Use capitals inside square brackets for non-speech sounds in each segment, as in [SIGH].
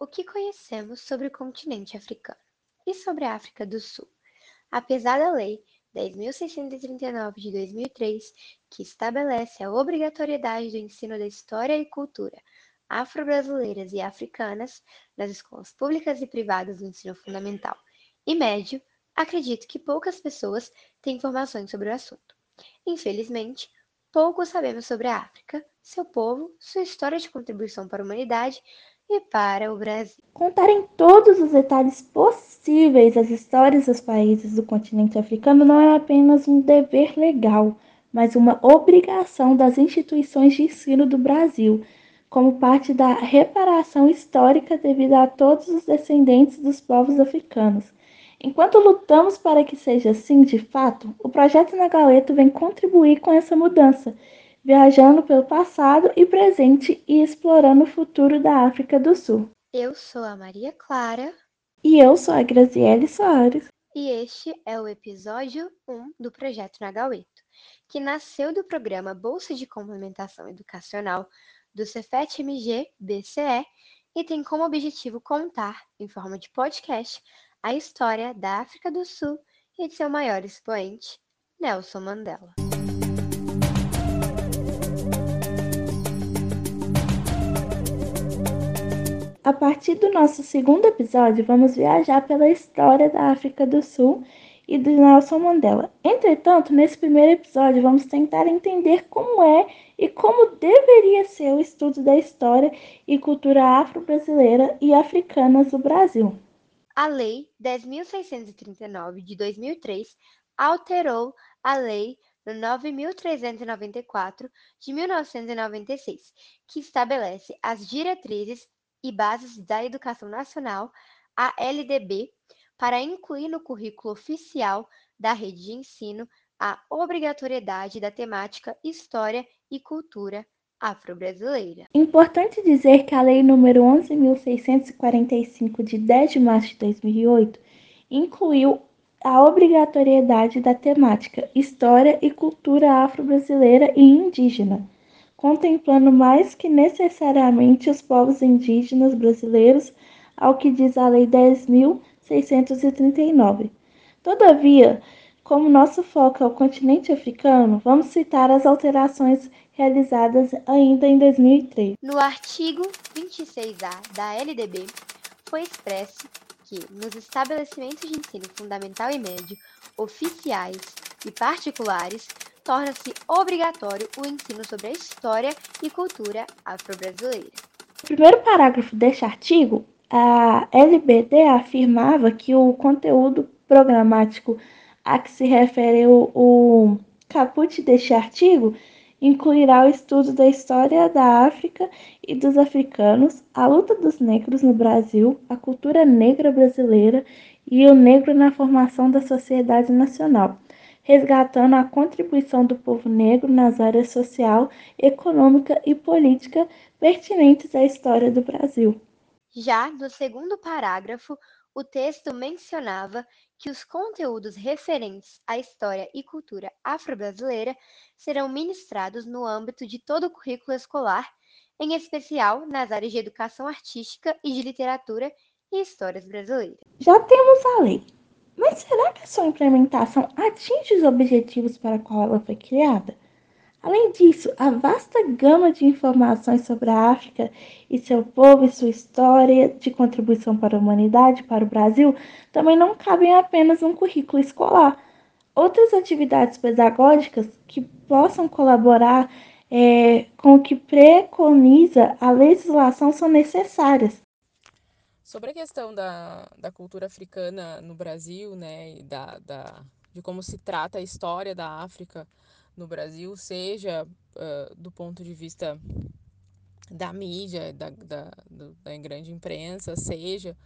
o que conhecemos sobre o continente africano e sobre a África do Sul. Apesar da Lei 10.639 de 2003, que estabelece a obrigatoriedade do ensino da história e cultura afro-brasileiras e africanas nas escolas públicas e privadas do ensino fundamental e médio, acredito que poucas pessoas têm informações sobre o assunto. Infelizmente, pouco sabemos sobre a África, seu povo, sua história de contribuição para a humanidade e para o Brasil. Contar em todos os detalhes possíveis as histórias dos países do continente africano não é apenas um dever legal, mas uma obrigação das instituições de ensino do Brasil, como parte da reparação histórica devida a todos os descendentes dos povos africanos. Enquanto lutamos para que seja assim de fato, o projeto Nagaleto vem contribuir com essa mudança viajando pelo passado e presente e explorando o futuro da África do Sul. Eu sou a Maria Clara. E eu sou a Graziele Soares. E este é o episódio 1 do Projeto Nagaueto, que nasceu do programa Bolsa de Complementação Educacional do Cefet-MG BCE e tem como objetivo contar, em forma de podcast, a história da África do Sul e de seu maior expoente, Nelson Mandela. A partir do nosso segundo episódio, vamos viajar pela história da África do Sul e do Nelson Mandela. Entretanto, nesse primeiro episódio, vamos tentar entender como é e como deveria ser o estudo da história e cultura afro-brasileira e africanas do Brasil. A Lei 10.639 de 2003 alterou a Lei 9.394 de 1996, que estabelece as diretrizes e Bases da Educação Nacional, a LDB, para incluir no currículo oficial da rede de ensino a obrigatoriedade da temática História e Cultura Afro-Brasileira. Importante dizer que a Lei nº 11.645, de 10 de março de 2008, incluiu a obrigatoriedade da temática História e Cultura Afro-Brasileira e Indígena contemplando mais que necessariamente os povos indígenas brasileiros, ao que diz a Lei 10.639. Todavia, como nosso foco é o continente africano, vamos citar as alterações realizadas ainda em 2003. No artigo 26A da LDB, foi expresso que, nos estabelecimentos de ensino fundamental e médio, oficiais e particulares, torna-se obrigatório o ensino sobre a história e cultura afro-brasileira. No primeiro parágrafo deste artigo, a LBD afirmava que o conteúdo programático a que se refere o, o caput deste artigo incluirá o estudo da história da África e dos africanos, a luta dos negros no Brasil, a cultura negra brasileira e o negro na formação da sociedade nacional resgatando a contribuição do povo negro nas áreas social, econômica e política pertinentes à história do Brasil. Já no segundo parágrafo, o texto mencionava que os conteúdos referentes à história e cultura afro-brasileira serão ministrados no âmbito de todo o currículo escolar, em especial nas áreas de educação artística e de literatura e histórias brasileiras. Já temos a lei, mas será que a sua implementação atinge os objetivos para qual ela foi criada? Além disso, a vasta gama de informações sobre a África e seu povo e sua história de contribuição para a humanidade, para o Brasil, também não cabem apenas num currículo escolar. Outras atividades pedagógicas que possam colaborar é, com o que preconiza a legislação são necessárias. Sobre a questão da, da cultura africana no Brasil, né, e da, da, de como se trata a história da África no Brasil, seja uh, do ponto de vista da mídia, da, da, da grande imprensa, seja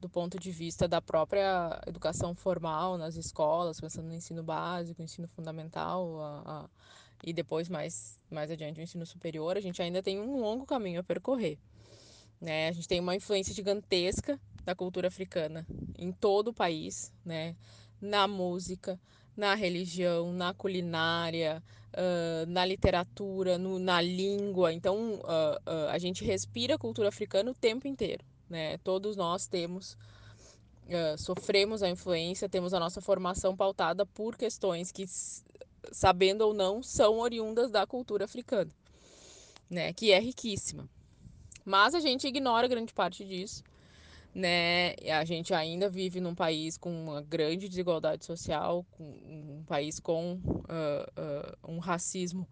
do ponto de vista da própria educação formal nas escolas, pensando no ensino básico, ensino fundamental a, a, e depois mais, mais adiante o ensino superior, a gente ainda tem um longo caminho a percorrer. Né? A gente tem uma influência gigantesca da cultura africana em todo o país, né? na música, na religião, na culinária, uh, na literatura, no, na língua. Então, uh, uh, a gente respira a cultura africana o tempo inteiro. né? Todos nós temos sofremos a influência, temos a nossa formação pautada por questões que, sabendo ou não, são oriundas da cultura africana, né? Que é riquíssima. Mas a gente ignora grande parte disso, né? A gente ainda vive num país com uma grande desigualdade social, um país com uh, uh, um racismo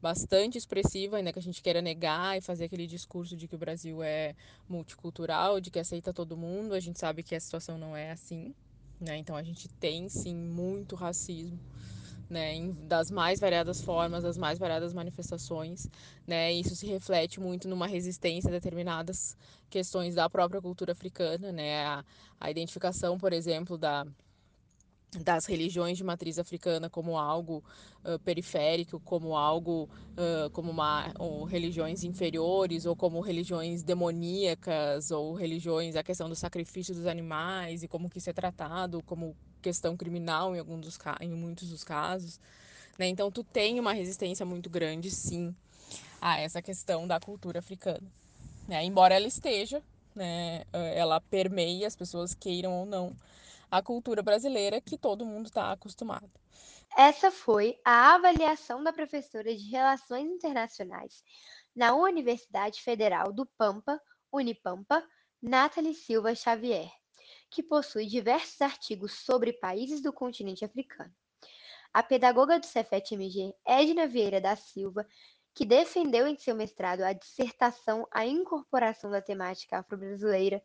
bastante expressivo, ainda que a gente queira negar e fazer aquele discurso de que o Brasil é multicultural, de que aceita todo mundo. A gente sabe que a situação não é assim, né? Então a gente tem sim muito racismo né, das mais variadas formas, das mais variadas manifestações, né, isso se reflete muito numa resistência a determinadas questões da própria cultura africana, né, a, a identificação, por exemplo, da das religiões de matriz africana como algo uh, periférico, como algo uh, como uma religiões inferiores ou como religiões demoníacas ou religiões a questão do sacrifício dos animais e como que isso é tratado como questão criminal em alguns dos em muitos dos casos, né? Então tu tem uma resistência muito grande, sim, a essa questão da cultura africana, né? Embora ela esteja, né? Ela permeie as pessoas queiram ou não a cultura brasileira que todo mundo está acostumado. Essa foi a avaliação da professora de Relações Internacionais na Universidade Federal do Pampa, Unipampa, Nathalie Silva Xavier que possui diversos artigos sobre países do continente africano. A pedagoga do Cefet-MG, Edna Vieira da Silva, que defendeu em seu mestrado a dissertação A Incorporação da Temática Afro-Brasileira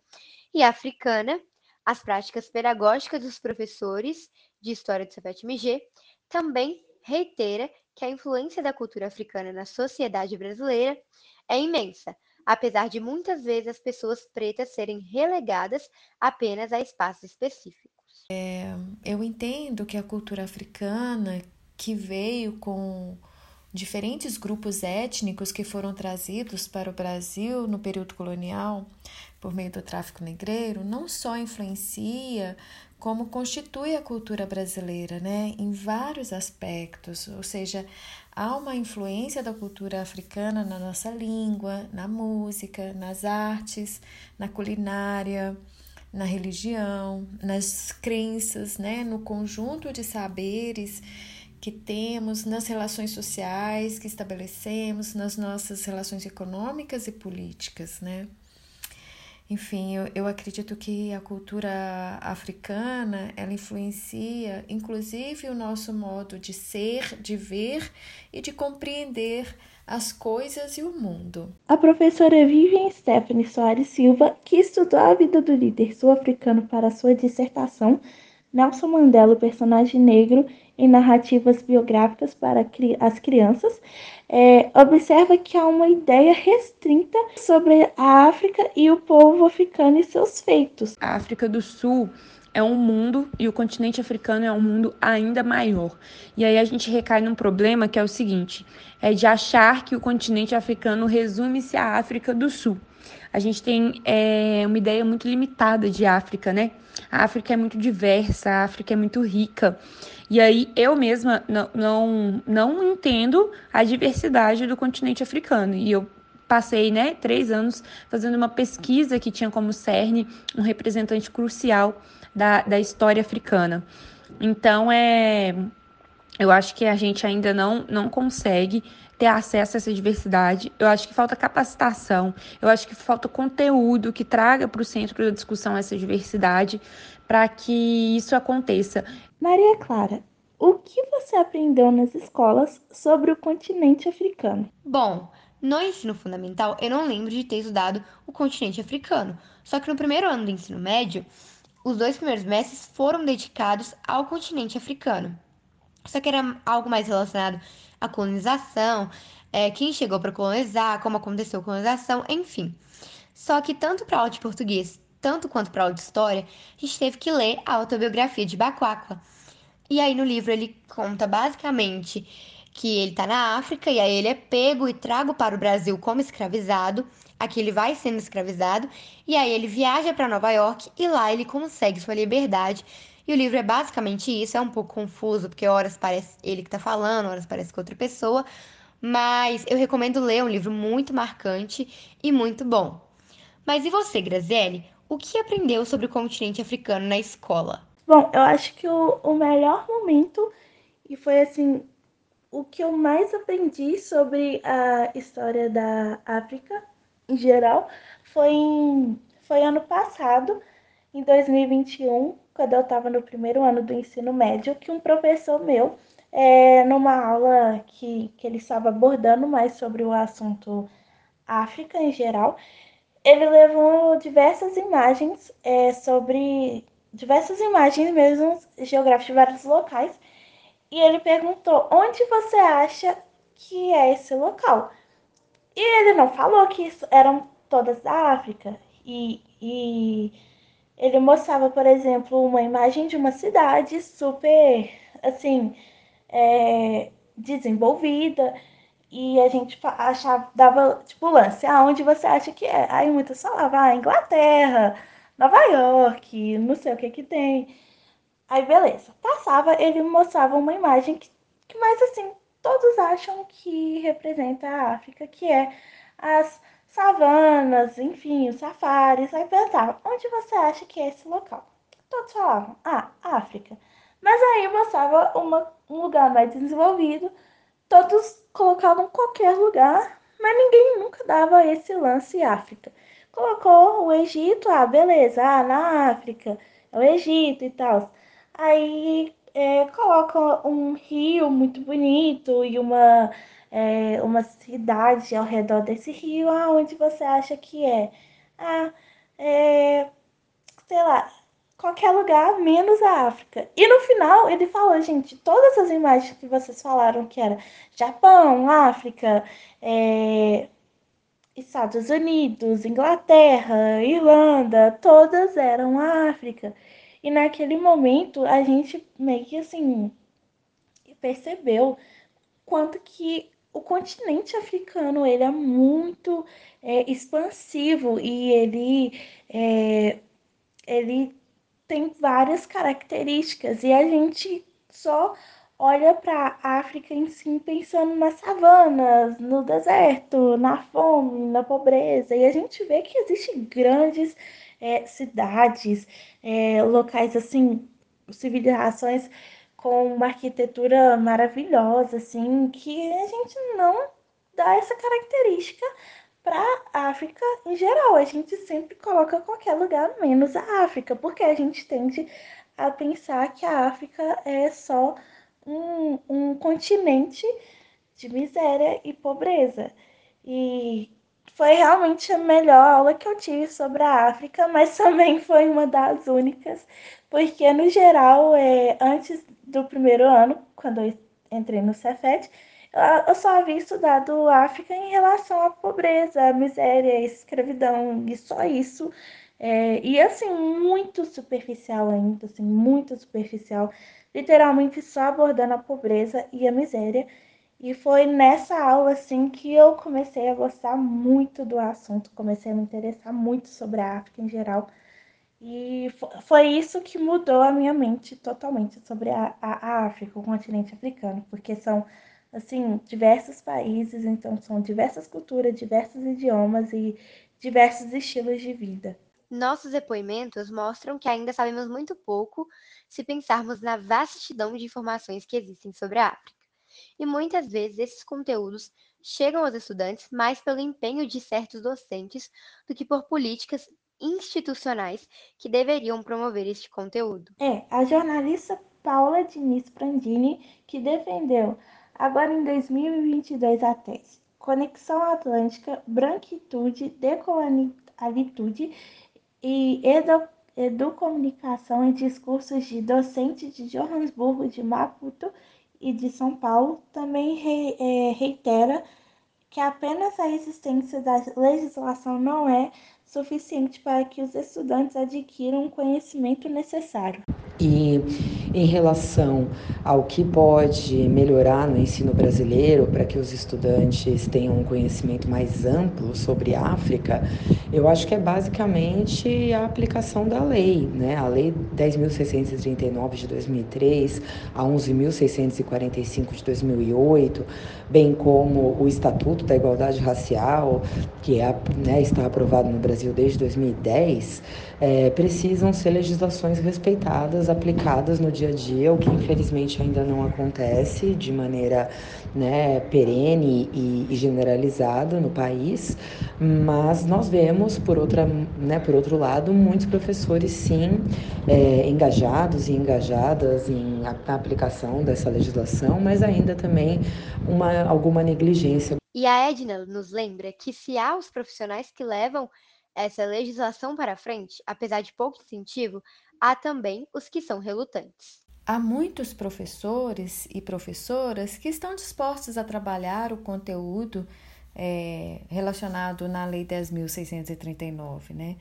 e Africana, as práticas pedagógicas dos professores de História do Cefet-MG, também reitera que a influência da cultura africana na sociedade brasileira é imensa, apesar de muitas vezes as pessoas pretas serem relegadas apenas a espaços específicos. É, eu entendo que a cultura africana, que veio com diferentes grupos étnicos que foram trazidos para o Brasil no período colonial por meio do tráfico negreiro, não só influencia como constitui a cultura brasileira, né, em vários aspectos, ou seja, há uma influência da cultura africana na nossa língua, na música, nas artes, na culinária, na religião, nas crenças, né, no conjunto de saberes que temos, nas relações sociais que estabelecemos, nas nossas relações econômicas e políticas, né? Enfim, eu, eu acredito que a cultura africana, ela influencia inclusive o nosso modo de ser, de ver e de compreender as coisas e o mundo. A professora Vivian Stephanie Soares Silva, que estudou a vida do líder sul-africano para sua dissertação, Nelson Mandela, o personagem negro em narrativas biográficas para as crianças, é, observa que há uma ideia restrita sobre a África e o povo africano e seus feitos. A África do Sul é um mundo e o continente africano é um mundo ainda maior. E aí a gente recai num problema que é o seguinte: é de achar que o continente africano resume-se à África do Sul. A gente tem é, uma ideia muito limitada de África, né? A África é muito diversa, a África é muito rica. E aí eu mesma não, não, não entendo a diversidade do continente africano. E eu passei né, três anos fazendo uma pesquisa que tinha como cerne um representante crucial da, da história africana. Então, é, eu acho que a gente ainda não, não consegue ter acesso a essa diversidade. Eu acho que falta capacitação, eu acho que falta conteúdo que traga para o centro da discussão essa diversidade para que isso aconteça. Maria Clara, o que você aprendeu nas escolas sobre o continente africano? Bom, no ensino fundamental eu não lembro de ter estudado o continente africano. Só que no primeiro ano do ensino médio, os dois primeiros meses foram dedicados ao continente africano. Só que era algo mais relacionado à colonização, é, quem chegou para colonizar, como aconteceu a colonização, enfim. Só que tanto para aula de português, tanto quanto para aula de história, a gente teve que ler a autobiografia de Bacuacla. E aí no livro ele conta basicamente que ele está na África e aí ele é pego e trago para o Brasil como escravizado. Aqui ele vai sendo escravizado e aí ele viaja para Nova York e lá ele consegue sua liberdade e o livro é basicamente isso, é um pouco confuso, porque horas parece ele que está falando, horas parece que outra pessoa, mas eu recomendo ler, é um livro muito marcante e muito bom. Mas e você, Graziele? O que aprendeu sobre o continente africano na escola? Bom, eu acho que o, o melhor momento, e foi assim, o que eu mais aprendi sobre a história da África em geral, foi, em, foi ano passado, em 2021, quando eu estava no primeiro ano do ensino médio, que um professor meu, é, numa aula que, que ele estava abordando mais sobre o assunto África em geral, ele levou diversas imagens é, sobre diversas imagens mesmo geográficas de vários locais e ele perguntou onde você acha que é esse local. E ele não falou que isso eram todas da África. E, e ele mostrava, por exemplo, uma imagem de uma cidade super, assim, é, desenvolvida. E a gente achava, dava, tipo, lance, aonde você acha que é? Aí muitas falavam, ah, Inglaterra, Nova York, não sei o que que tem. Aí, beleza. Passava, ele mostrava uma imagem que, que mais assim, todos acham que representa a África, que é as savanas, enfim, os safaris. Aí pensava, onde você acha que é esse local? Todos falavam, ah, África. Mas aí mostrava uma, um lugar mais desenvolvido, todos colocavam qualquer lugar, mas ninguém nunca dava esse lance África. Colocou o Egito, ah, beleza, ah, na África, é o Egito e tal. Aí é, coloca um rio muito bonito e uma, é, uma cidade ao redor desse rio, aonde você acha que é? Ah, é, sei lá, qualquer lugar menos a África. E no final ele falou, gente, todas as imagens que vocês falaram que era Japão, África, é, Estados Unidos, Inglaterra, Irlanda, todas eram a África. E naquele momento a gente meio que assim percebeu quanto que o continente africano ele é muito é, expansivo e ele é, ele tem várias características. E a gente só olha para a África em si pensando nas savanas, no deserto, na fome, na pobreza. E a gente vê que existem grandes é, cidades, é, locais assim, civilizações com uma arquitetura maravilhosa, assim, que a gente não dá essa característica para a África em geral. A gente sempre coloca qualquer lugar menos a África, porque a gente tende a pensar que a África é só um, um continente de miséria e pobreza. E foi realmente a melhor aula que eu tive sobre a África, mas [LAUGHS] também foi uma das únicas, porque no geral, é, antes do primeiro ano, quando eu entrei no Cefet, eu só havia estudado África em relação à pobreza, à miséria, à escravidão, e só isso. É, e assim, muito superficial ainda, assim, muito superficial, literalmente só abordando a pobreza e a miséria. E foi nessa aula assim que eu comecei a gostar muito do assunto, comecei a me interessar muito sobre a África em geral. E foi isso que mudou a minha mente totalmente sobre a, a, África, o continente africano, porque são assim diversos países, então são diversas culturas, diversos idiomas e diversos estilos de vida. Nossos depoimentos mostram que ainda sabemos muito pouco se pensarmos na vastidão de informações que existem sobre a África. E muitas vezes esses conteúdos chegam aos estudantes mais pelo empenho de certos docentes do que por políticas institucionais que deveriam promover este conteúdo. É, a jornalista Paula Diniz Prandini que defendeu, agora em 2022, a tese Conexão Atlântica, Branquitude, Decolonialitude e Educomunicação em discursos de docentes de Johannesburgo, de Maputo e de São Paulo também re, é, reitera que apenas a existência da legislação não é suficiente para que os estudantes adquiram o conhecimento necessário. E em relação ao que pode melhorar no ensino brasileiro para que os estudantes tenham um conhecimento mais amplo sobre a África, eu acho que é basicamente a aplicação da lei, né? A lei 10.639 de 2003, a 11.645 de 2008, bem como o Estatuto da Igualdade Racial, que é, né, está aprovado no Brasil desde 2010, é, precisam ser legislações respeitadas, aplicadas no dia a dia, o que infelizmente ainda não acontece de maneira né, perene e, e generalizada no país, mas nós vemos, por, outra, né, por outro lado, muitos professores sim é, engajados e engajadas em, na aplicação dessa legislação, mas ainda também uma, alguma negligência. E a Edna nos lembra que se há os profissionais que levam essa legislação para frente, apesar de pouco incentivo, há também os que são relutantes. Há muitos professores e professoras que estão dispostos a trabalhar o conteúdo é, relacionado na Lei 10.639, né?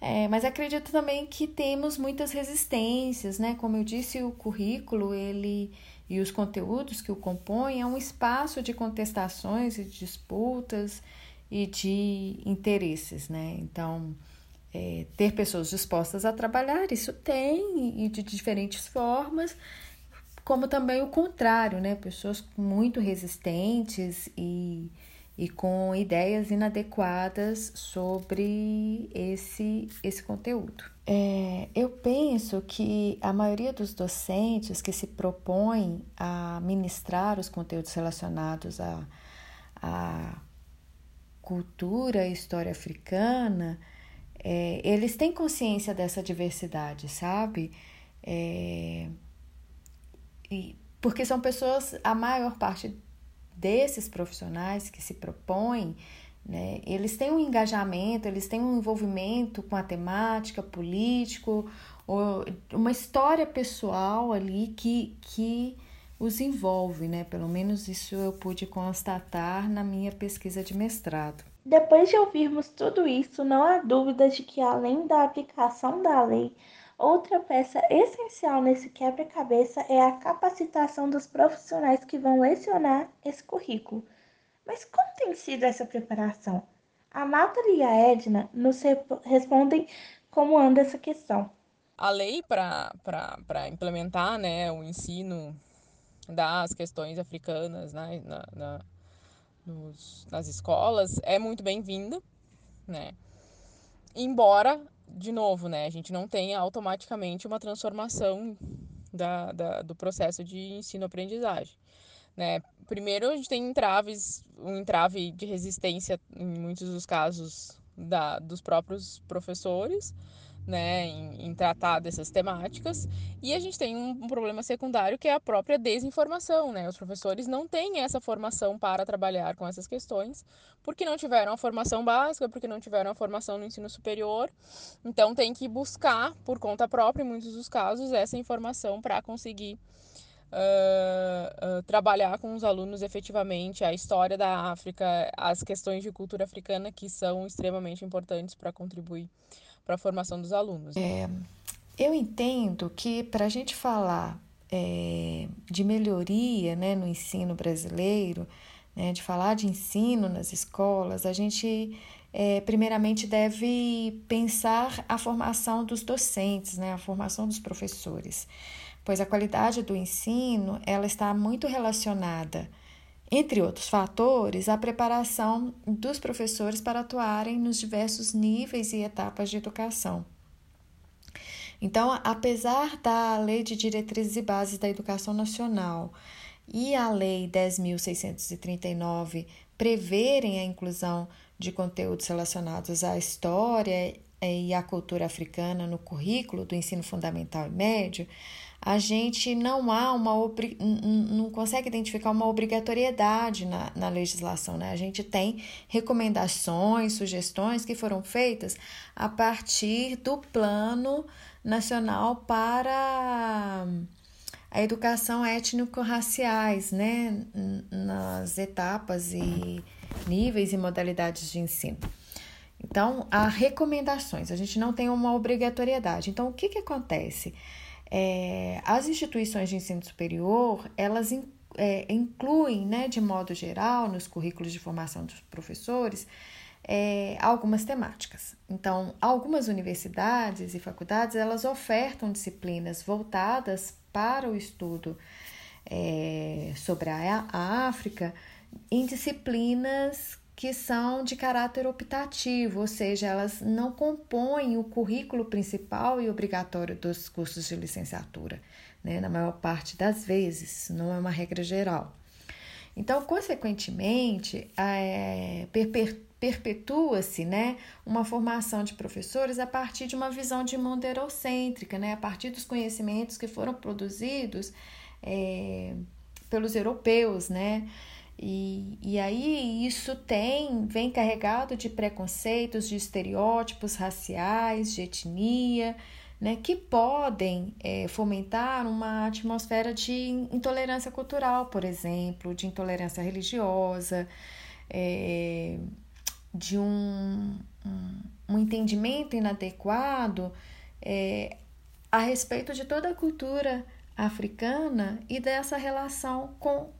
É, mas acredito também que temos muitas resistências, né? Como eu disse, o currículo ele e os conteúdos que o compõem é um espaço de contestações e disputas e de interesses, né? Então, é, ter pessoas dispostas a trabalhar, isso tem, e de diferentes formas, como também o contrário, né? Pessoas muito resistentes e, e com ideias inadequadas sobre esse, esse conteúdo. É, eu penso que a maioria dos docentes que se propõem a ministrar os conteúdos relacionados a, a cultura e história africana, é, eles têm consciência dessa diversidade, sabe? É, e, porque são pessoas, a maior parte desses profissionais que se propõem, né, eles têm um engajamento, eles têm um envolvimento com a temática, político, uma história pessoal ali que, que os envolve, né? Pelo menos isso eu pude constatar na minha pesquisa de mestrado. Depois de ouvirmos tudo isso, não há dúvida de que, além da aplicação da lei, outra peça essencial nesse quebra-cabeça é a capacitação dos profissionais que vão lecionar esse currículo. Mas como tem sido essa preparação? A Nathalie e a Edna nos respondem como anda essa questão. A lei para implementar né, o ensino das questões africanas né, na, na, nos, nas escolas é muito bem-vinda, né? Embora, de novo, né, a gente não tenha automaticamente uma transformação da, da do processo de ensino-aprendizagem. Né? Primeiro, a gente tem entraves, um entrave de resistência, em muitos dos casos, da, dos próprios professores, né, em, em, tratar dessas temáticas. E a gente tem um, um, problema secundário que é a própria desinformação, né? Os professores não têm essa formação para trabalhar com essas questões, porque não tiveram a formação básica, porque não tiveram a formação no ensino superior. Então tem que buscar por conta própria, em muitos dos casos, essa informação para conseguir Uh, uh, trabalhar com os alunos efetivamente a história da África, as questões de cultura africana que são extremamente importantes para contribuir para a formação dos alunos. É, eu entendo que para a gente falar é, de melhoria né, no ensino brasileiro, né, de falar de ensino nas escolas, a gente é, primeiramente deve pensar a formação dos docentes, né, a formação dos professores, pois a qualidade do ensino ela está muito relacionada entre outros fatores, a preparação dos professores para atuarem nos diversos níveis e etapas de educação. Então, apesar da Lei de Diretrizes e Bases da Educação Nacional e a Lei 10.639 preverem a inclusão de conteúdos relacionados à história e à cultura africana no currículo do ensino fundamental e médio, a gente não há uma não consegue identificar uma obrigatoriedade na, na legislação, né? A gente tem recomendações, sugestões que foram feitas a partir do plano nacional para a educação étnico-raciais, né? Nas etapas e níveis e modalidades de ensino. Então, há recomendações, a gente não tem uma obrigatoriedade. Então, o que, que acontece? É, as instituições de ensino superior, elas é, incluem, né, de modo geral, nos currículos de formação dos professores, é, algumas temáticas. Então, algumas universidades e faculdades, elas ofertam disciplinas voltadas para o estudo é, sobre a, a África em disciplinas que são de caráter optativo, ou seja, elas não compõem o currículo principal e obrigatório dos cursos de licenciatura, né? na maior parte das vezes, não é uma regra geral. Então, consequentemente, é, perpetua-se né, uma formação de professores a partir de uma visão de mundo eurocêntrica, né, a partir dos conhecimentos que foram produzidos é, pelos europeus, né? E, e aí isso tem, vem carregado de preconceitos, de estereótipos raciais, de etnia, né, que podem é, fomentar uma atmosfera de intolerância cultural, por exemplo, de intolerância religiosa, é, de um, um, um, entendimento inadequado é, a respeito de toda a cultura africana e dessa relação com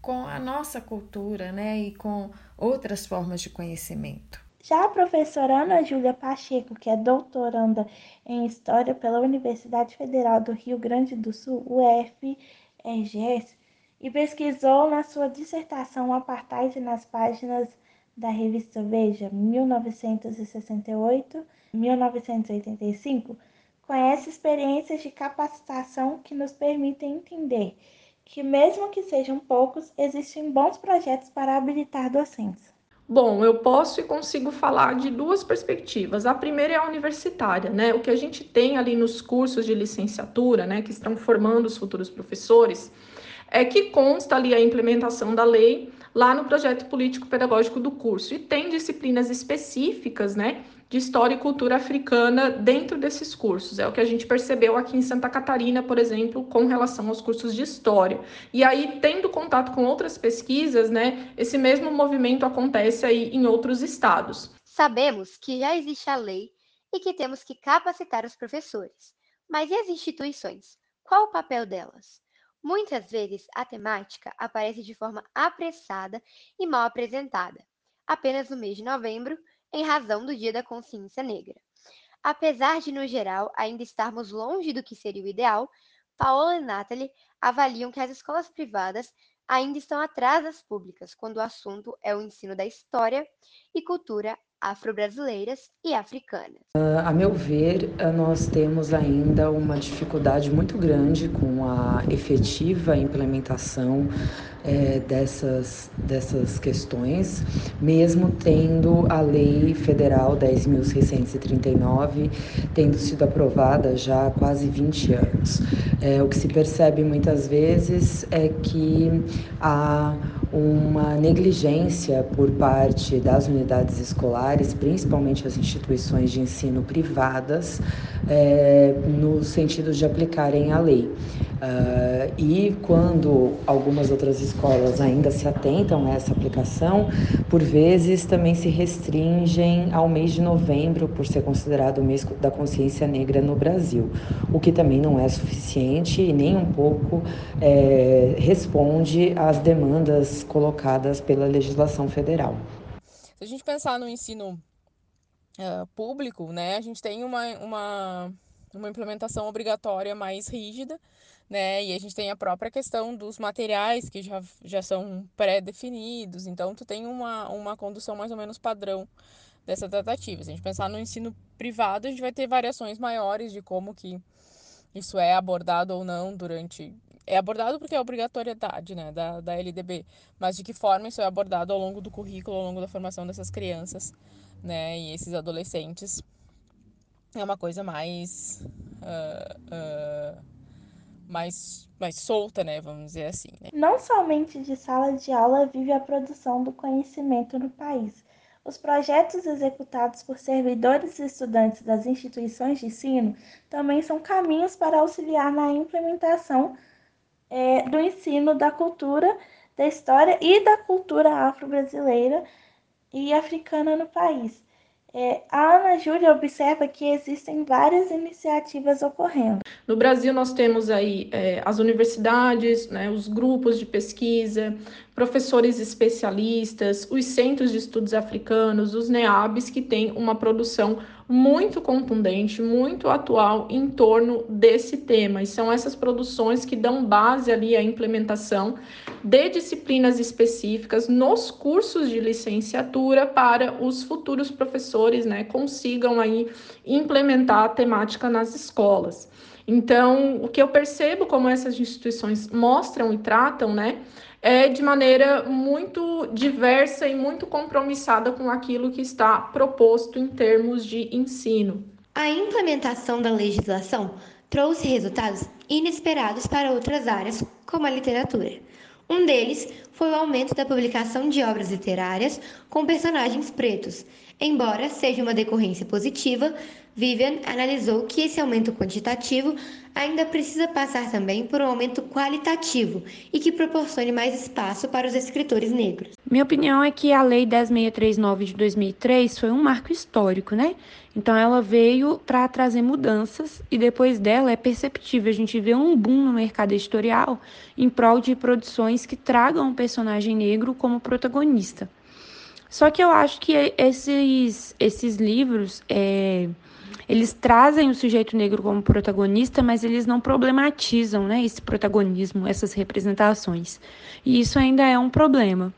com a nossa cultura né, e com outras formas de conhecimento. Já a professora Ana Júlia Pacheco, que é doutoranda em História pela Universidade Federal do Rio Grande do Sul, UFRGS, e pesquisou na sua dissertação o apartheid nas páginas da revista Veja, 1968-1985, conhece experiências de capacitação que nos permitem entender que, mesmo que sejam poucos, existem bons projetos para habilitar docentes. Bom, eu posso e consigo falar de duas perspectivas. A primeira é a universitária, né? O que a gente tem ali nos cursos de licenciatura, né, que estão formando os futuros professores, é que consta ali a implementação da lei lá no projeto político pedagógico do curso e tem disciplinas específicas, né, de história e cultura africana dentro desses cursos. É o que a gente percebeu aqui em Santa Catarina, por exemplo, com relação aos cursos de história. E aí, tendo contato com outras pesquisas, né, esse mesmo movimento acontece aí em outros estados. Sabemos que já existe a lei e que temos que capacitar os professores. Mas e as instituições? Qual o papel delas? Muitas vezes a temática aparece de forma apressada e mal apresentada. Apenas no mês de novembro, em razão do Dia da Consciência Negra. Apesar de, no geral, ainda estarmos longe do que seria o ideal, Paola e Natalie avaliam que as escolas privadas ainda estão atrás das públicas quando o assunto é o ensino da história e cultura afro-brasileiras e africanas. Uh, a meu ver, uh, nós temos ainda uma dificuldade muito grande com a efetiva implementação uh, dessas, dessas questões, mesmo tendo a Lei Federal 10.639 tendo sido aprovada já há quase 20 anos. É, o que se percebe muitas vezes é que há uma negligência por parte das unidades escolares, principalmente as instituições de ensino privadas, é, no sentido de aplicarem a lei. Uh, e quando algumas outras escolas ainda se atentam a essa aplicação, por vezes também se restringem ao mês de novembro, por ser considerado o mês da consciência negra no Brasil, o que também não é suficiente e nem um pouco é, responde às demandas colocadas pela legislação federal. Se a gente pensar no ensino uh, público, né, a gente tem uma, uma, uma implementação obrigatória mais rígida, né? E a gente tem a própria questão dos materiais que já, já são pré-definidos, então tu tem uma, uma condução mais ou menos padrão dessa tratativa. Se a gente pensar no ensino privado, a gente vai ter variações maiores de como que isso é abordado ou não durante. É abordado porque é obrigatoriedade né, da, da LDB, mas de que forma isso é abordado ao longo do currículo, ao longo da formação dessas crianças né, e esses adolescentes é uma coisa mais. Uh, uh, mais, mais solta, né? Vamos dizer assim. Né? Não somente de sala de aula vive a produção do conhecimento no país. Os projetos executados por servidores e estudantes das instituições de ensino também são caminhos para auxiliar na implementação é, do ensino da cultura, da história e da cultura afro-brasileira e africana no país. É, a Ana Júlia observa que existem várias iniciativas ocorrendo. No Brasil, nós temos aí é, as universidades, né, os grupos de pesquisa, professores especialistas, os centros de estudos africanos, os NEABs, que têm uma produção muito contundente, muito atual em torno desse tema. E são essas produções que dão base ali à implementação de disciplinas específicas nos cursos de licenciatura para os futuros professores, né, consigam aí implementar a temática nas escolas. Então, o que eu percebo como essas instituições mostram e tratam, né, é de maneira muito diversa e muito compromissada com aquilo que está proposto em termos de ensino. A implementação da legislação trouxe resultados inesperados para outras áreas, como a literatura. Um deles foi o aumento da publicação de obras literárias com personagens pretos. Embora seja uma decorrência positiva, Vivian analisou que esse aumento quantitativo ainda precisa passar também por um aumento qualitativo e que proporcione mais espaço para os escritores negros. Minha opinião é que a Lei 10639 de 2003 foi um marco histórico, né? Então ela veio para trazer mudanças e depois dela é perceptível a gente ver um boom no mercado editorial em prol de produções que tragam um personagem negro como protagonista. Só que eu acho que esses, esses livros é, eles trazem o sujeito negro como protagonista, mas eles não problematizam né, esse protagonismo, essas representações. E isso ainda é um problema.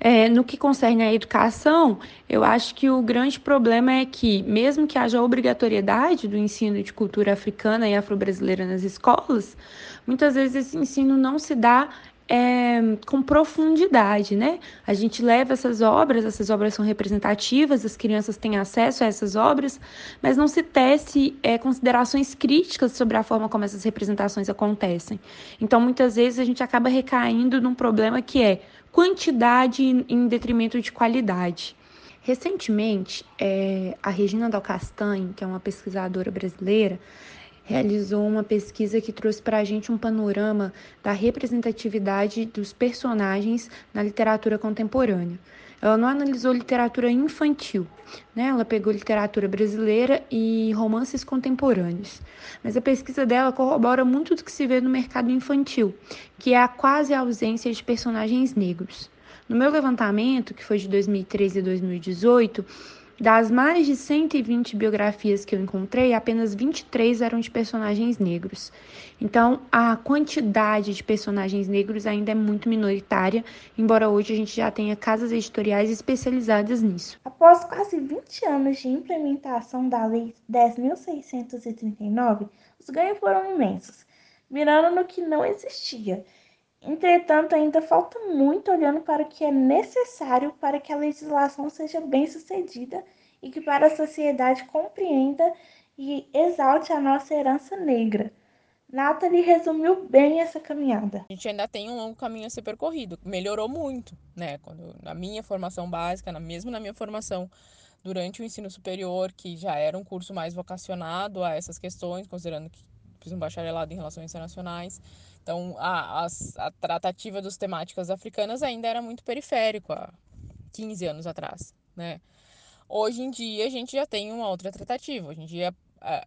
É, no que concerne à educação, eu acho que o grande problema é que, mesmo que haja obrigatoriedade do ensino de cultura africana e afro-brasileira nas escolas, muitas vezes esse ensino não se dá é, com profundidade, né? A gente leva essas obras, essas obras são representativas, as crianças têm acesso a essas obras, mas não se tece é, considerações críticas sobre a forma como essas representações acontecem. Então, muitas vezes a gente acaba recaindo num problema que é quantidade em detrimento de qualidade. Recentemente, é, a Regina Dal Castanho, que é uma pesquisadora brasileira, realizou uma pesquisa que trouxe para a gente um panorama da representatividade dos personagens na literatura contemporânea. Ela não analisou literatura infantil, né? Ela pegou literatura brasileira e romances contemporâneos. Mas a pesquisa dela corrobora muito do que se vê no mercado infantil, que é a quase ausência de personagens negros. No meu levantamento, que foi de 2013 e 2018, das mais de 120 biografias que eu encontrei, apenas 23 eram de personagens negros. Então, a quantidade de personagens negros ainda é muito minoritária, embora hoje a gente já tenha casas editoriais especializadas nisso. Após quase 20 anos de implementação da Lei 10.639, os ganhos foram imensos, mirando no que não existia. Entretanto, ainda falta muito olhando para o que é necessário para que a legislação seja bem sucedida e que para a sociedade compreenda e exalte a nossa herança negra. Nathalie resumiu bem essa caminhada. A gente ainda tem um longo caminho a ser percorrido. Melhorou muito, né? Quando, na minha formação básica, na, mesmo na minha formação durante o ensino superior, que já era um curso mais vocacionado a essas questões, considerando que fiz um bacharelado em relações internacionais. Então, a, a, a tratativa dos temáticas africanas ainda era muito periférico há 15 anos atrás, né? Hoje em dia, a gente já tem uma outra tratativa. Hoje em dia,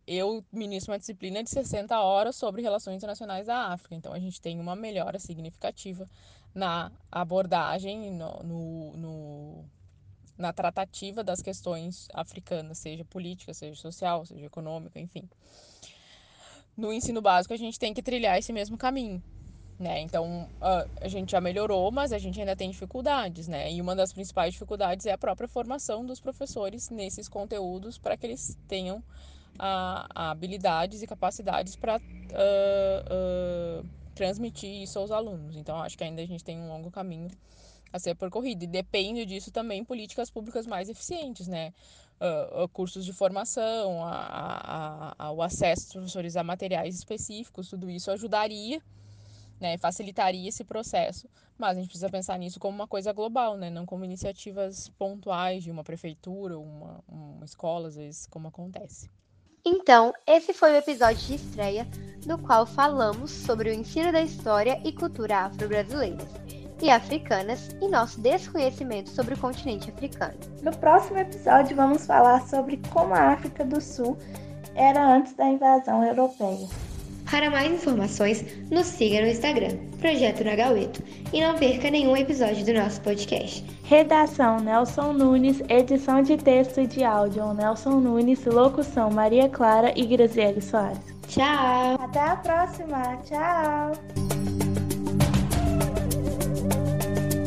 eu ministro uma disciplina de 60 horas sobre relações internacionais da África. Então, a gente tem uma melhora significativa na abordagem, no, no, no na tratativa das questões africanas, seja política, seja social, seja econômica, enfim no ensino básico a gente tem que trilhar esse mesmo caminho. Né? Então, a gente já melhorou, mas a gente ainda tem dificuldades, né? E uma das principais dificuldades é a própria formação dos professores nesses conteúdos para que eles tenham a, a habilidades e capacidades para uh, uh, transmitir isso aos alunos. Então, acho que ainda a gente tem um longo caminho a ser percorrido. E depende disso também políticas públicas mais eficientes, né? Uh, cursos de formação, a, a, a, o acesso dos professores a materiais específicos, tudo isso ajudaria, né, facilitaria esse processo. Mas a gente precisa pensar nisso como uma coisa global, né, não como iniciativas pontuais de uma prefeitura, uma, uma escola, às vezes, como acontece. Então, esse foi o episódio de estreia, no qual falamos sobre o ensino da história e cultura afro-brasileiras. E africanas e nosso desconhecimento sobre o continente africano. No próximo episódio, vamos falar sobre como a África do Sul era antes da invasão europeia. Para mais informações, nos siga no Instagram, Projeto Nagaueto, e não perca nenhum episódio do nosso podcast. Redação Nelson Nunes, edição de texto e de áudio Nelson Nunes, locução Maria Clara e Graziele Soares. Tchau! Até a próxima, tchau!